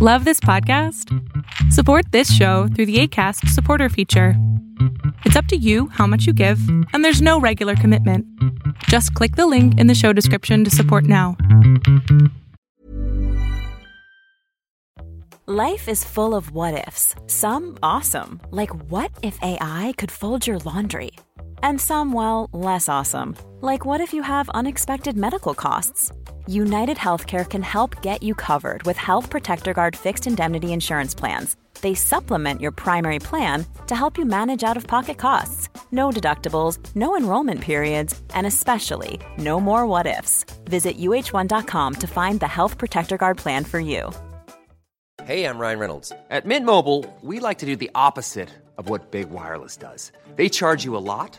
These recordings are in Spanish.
Love this podcast? Support this show through the ACAST supporter feature. It's up to you how much you give, and there's no regular commitment. Just click the link in the show description to support now. Life is full of what ifs, some awesome, like what if AI could fold your laundry? And some, well, less awesome, like what if you have unexpected medical costs? United Healthcare can help get you covered with Health Protector Guard fixed indemnity insurance plans. They supplement your primary plan to help you manage out of pocket costs. No deductibles, no enrollment periods, and especially no more what ifs. Visit uh1.com to find the Health Protector Guard plan for you. Hey, I'm Ryan Reynolds. At Mint Mobile, we like to do the opposite of what Big Wireless does. They charge you a lot,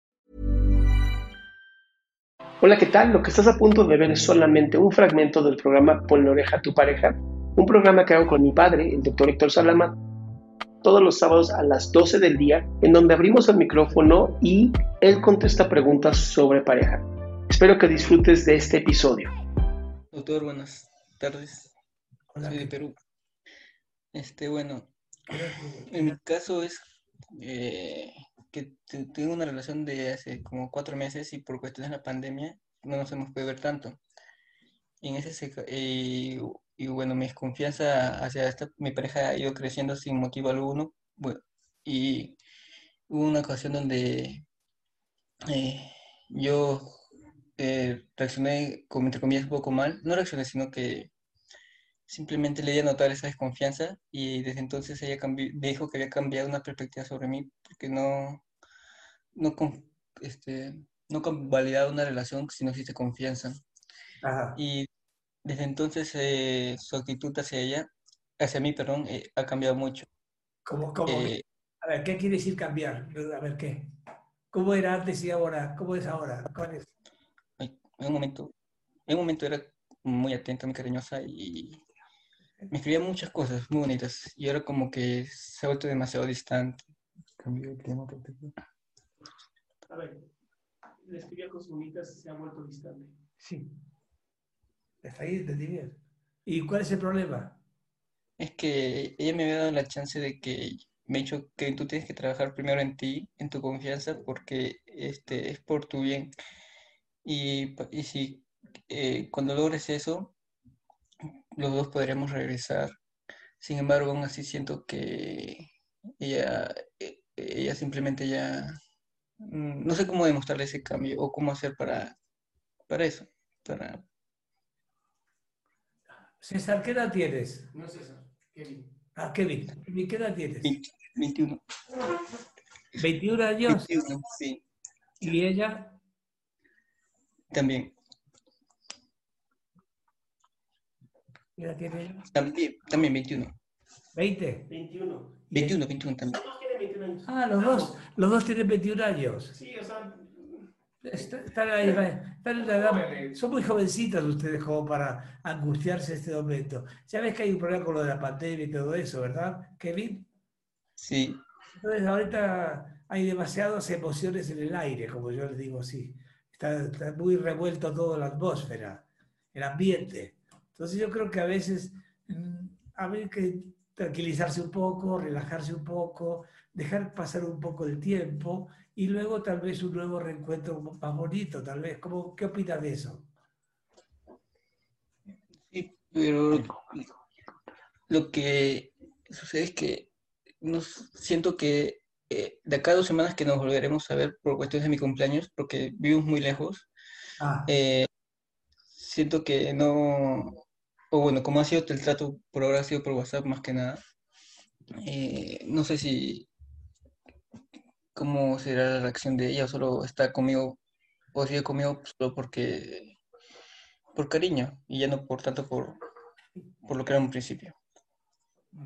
Hola, ¿qué tal? Lo que estás a punto de ver es solamente un fragmento del programa Ponle oreja a tu pareja, un programa que hago con mi padre, el doctor Héctor Salama, todos los sábados a las 12 del día, en donde abrimos el micrófono y él contesta preguntas sobre pareja. Espero que disfrutes de este episodio. Doctor, buenas tardes. Soy de Perú. Este, bueno, en mi caso es eh, que tengo una relación de hace como cuatro meses y por cuestiones de la pandemia no nos hemos podido ver tanto. Y, en ese, eh, y bueno, mi desconfianza hacia esta, mi pareja ha ido creciendo sin motivo alguno. Bueno, y hubo una ocasión donde eh, yo eh, reaccioné, entre comillas, un poco mal. No reaccioné, sino que simplemente le di a notar esa desconfianza y desde entonces ella me dijo que había cambiado una perspectiva sobre mí porque no, no, este, no validado una relación si no existe confianza. Y desde entonces eh, su actitud hacia ella, hacia mí, perdón, eh, ha cambiado mucho. ¿Cómo, cómo? Eh, a ver, ¿qué quiere decir cambiar? A ver, ¿qué? ¿Cómo era antes y ahora? ¿Cómo es ahora? ¿Cuál es? En un momento, en un momento era muy atenta, muy cariñosa y me escribía muchas cosas muy bonitas y ahora como que se ha vuelto demasiado distante. Cambió el tema A ver, le escribía cosas bonitas y se ha vuelto distante. Sí. Está ahí, entendí bien. ¿Y cuál es el problema? Es que ella me había dado la chance de que me ha dicho que tú tienes que trabajar primero en ti, en tu confianza, porque este, es por tu bien. Y, y si eh, cuando logres eso, los dos podremos regresar. Sin embargo, aún así siento que ella, e, ella simplemente ya mm, no sé cómo demostrarle ese cambio o cómo hacer para, para eso, para... César, ¿qué edad tienes? No César, Kevin. Ah, Kevin. ¿qué edad tienes? 21. ¿21 años? 21, sí. ¿Y ella? También. ¿Qué edad tiene ella? También, también 21. ¿20? 21. 21, 21 también. Ah, los dos, los dos tienen 21 años. Sí, o sea... Están ahí, están en la edad, son muy jovencitas ustedes como para angustiarse en este momento. Ya ves que hay un problema con lo de la pandemia y todo eso, ¿verdad, Kevin? Sí. Entonces ahorita hay demasiadas emociones en el aire, como yo les digo así. Está, está muy revuelto toda la atmósfera, el ambiente. Entonces yo creo que a veces mm, hay que tranquilizarse un poco, relajarse un poco, dejar pasar un poco el tiempo y luego tal vez un nuevo reencuentro más bonito, tal vez. ¿Cómo, ¿Qué opinas de eso? Sí, pero lo que sucede es que nos, siento que eh, de acá a dos semanas que nos volveremos a ver por cuestiones de mi cumpleaños, porque vivimos muy lejos, Ah, eh, siento que no, o bueno, como ha sido el trato por ahora ha sido por WhatsApp más que nada, eh, no sé si cómo será la reacción de ella, solo está conmigo, o sigue conmigo solo porque, por cariño, y ya no por tanto por, por lo que era un principio.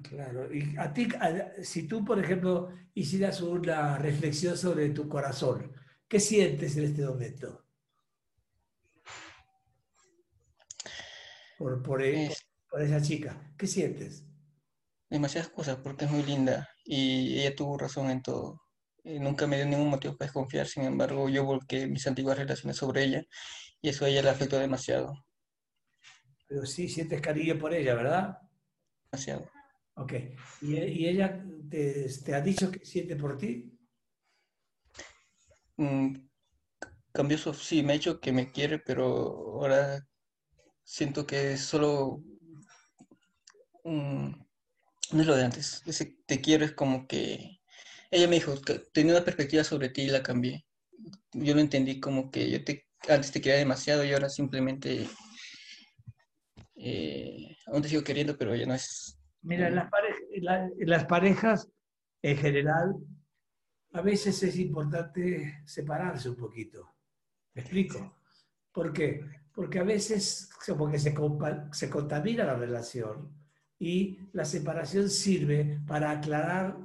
claro. Y a ti, a- si tú, por ejemplo, hicieras una reflexión sobre tu corazón, ¿Qué sientes en este momento? Por, por, e- Es por esa chica. ¿Qué sientes? demasiadas cosas porque es muy linda y ella tuvo razón en todo. Eh, nunca me dio ningún motivo para desconfiar, sin embargo, yo volqué mis antiguas relaciones sobre ella y eso a ella le afectó demasiado, Pero sí sientes cariño por ella, ¿verdad? demasiado. Ok. ¿Y, y ella te, te ha dicho que siente por ti? Mm, cambió su, sí, me ha dicho que me quiere, pero ahora siento que es solo no es lo de antes. Ese te quiero es como que ella me dijo tenía una perspectiva sobre ti y la cambié. Yo lo entendí como que yo te antes te quería demasiado y ahora simplemente eh, aún te sigo queriendo, pero ya no es. Mira, las, pare- la- las parejas, en general, a veces es importante separarse un poquito. ¿Me explico? ¿Por qué? Porque a veces como que se, se contamina la relación y la separación sirve para aclarar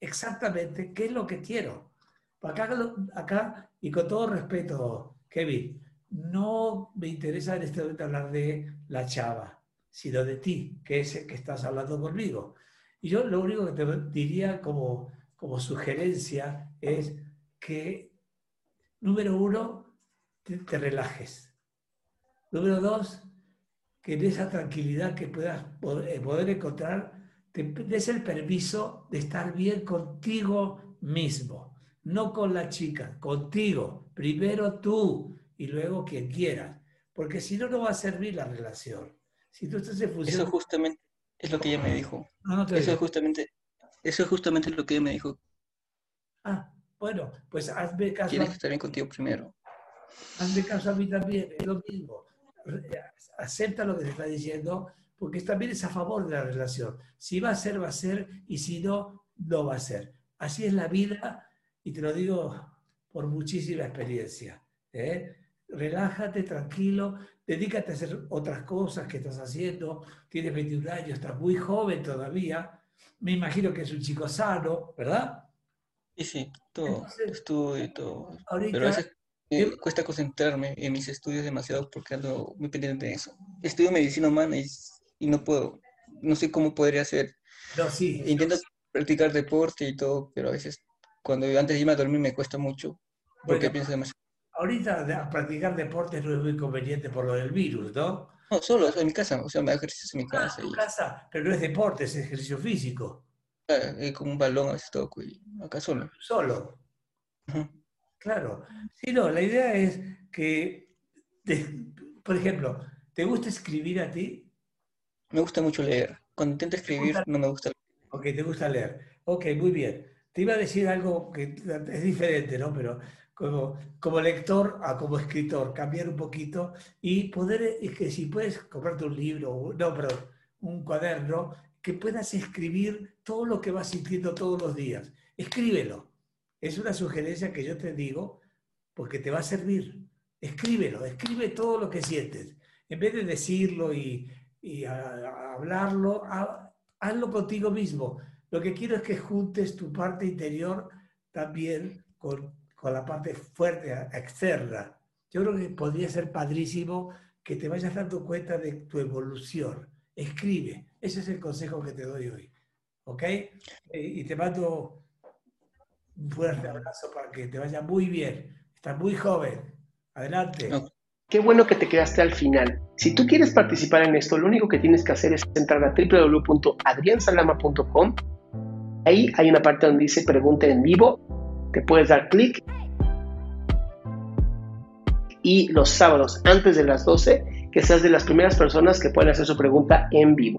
exactamente qué es lo que quiero. Acá, acá y con todo respeto, Kevin, no me interesa en este momento hablar de la chava, sino de ti, que es el que estás hablando conmigo. Y yo lo único que te diría como, como sugerencia es que, número uno, te, te relajes. Número dos, que en esa tranquilidad que puedas poder, eh, poder encontrar, te des el permiso de estar bien contigo mismo, no con la chica, contigo. Primero tú y luego quien quieras, porque si no, no va a servir la relación. Si tú estás en función... Eso justamente es lo que ella me dijo. No, no te Eso es justamente, eso es justamente lo que ella me dijo. Ah, bueno, pues hazme caso, Tienes que estar bien contigo primero. hazme caso a mí también, es lo mismo. Acepta lo que te está diciendo, porque también es a favor de la relación. Si va a ser, va a ser, y si no, no va a ser. Así es la vida, y te lo digo por muchísima experiencia. ¿eh? Relájate, tranquilo, dedícate a hacer otras cosas que estás haciendo. Tienes 21 años, estás muy joven todavía. Me imagino que es un chico sano, ¿verdad? Y sí, todo, Entonces, estudio y todo. Ahorita, Pero a veces me ¿qué- cuesta concentrarme en mis estudios demasiado porque ando muy pendiente de eso. Estudio medicina humana y, y no puedo, no sé cómo podría hacer. no, sí, Intento practicar deporte y todo, pero a veces cuando antes de irme a dormir me cuesta mucho porque Bueno. pienso demasiado. Ahorita practicar deportes no es muy conveniente por lo del virus, ¿no? No, solo en mi casa, o sea, me hago ejercicios en mi Ah, casa tu y casa, pero no es deporte, es ejercicio físico, eh, con un balón a veces toco y acá solo. solo, Ujú. Claro. Sí, no, la idea es que, te- por ejemplo, ¿te gusta escribir a ti? Me gusta mucho leer. Cuando intento escribir gusta- no me gusta Ok, te gusta leer. Ok, muy bien. Te iba a decir algo que es diferente, ¿no? Pero como, como lector a como escritor, cambiar un poquito y poder, es que si puedes comprarte un libro, no, perdón, un cuaderno, que puedas escribir todo lo que vas sintiendo todos los días. Escríbelo. Es una sugerencia que yo te digo porque te va a servir. Escríbelo, escribe todo lo que sientes. En vez de decirlo y, hablarlo, ha- hazlo contigo mismo. Lo que quiero es que juntes tu parte interior también con, con la parte fuerte externa. Yo creo que podría ser padrísimo que te vayas dando cuenta de tu evolución. Escribe. Ese es el consejo que te doy hoy. ¿Ok? Eh, Y te mando un fuerte abrazo para que te vaya muy bien. Estás muy joven. Adelante. Qué bueno que te quedaste al final. Si tú quieres participar en esto, lo único que tienes que hacer es entrar a www.adriansalama.com. Ahí hay una parte donde dice pregunta en vivo. Te puedes dar clic. Y los sábados, antes de las 12, que seas de las primeras personas que pueden hacer su pregunta en vivo.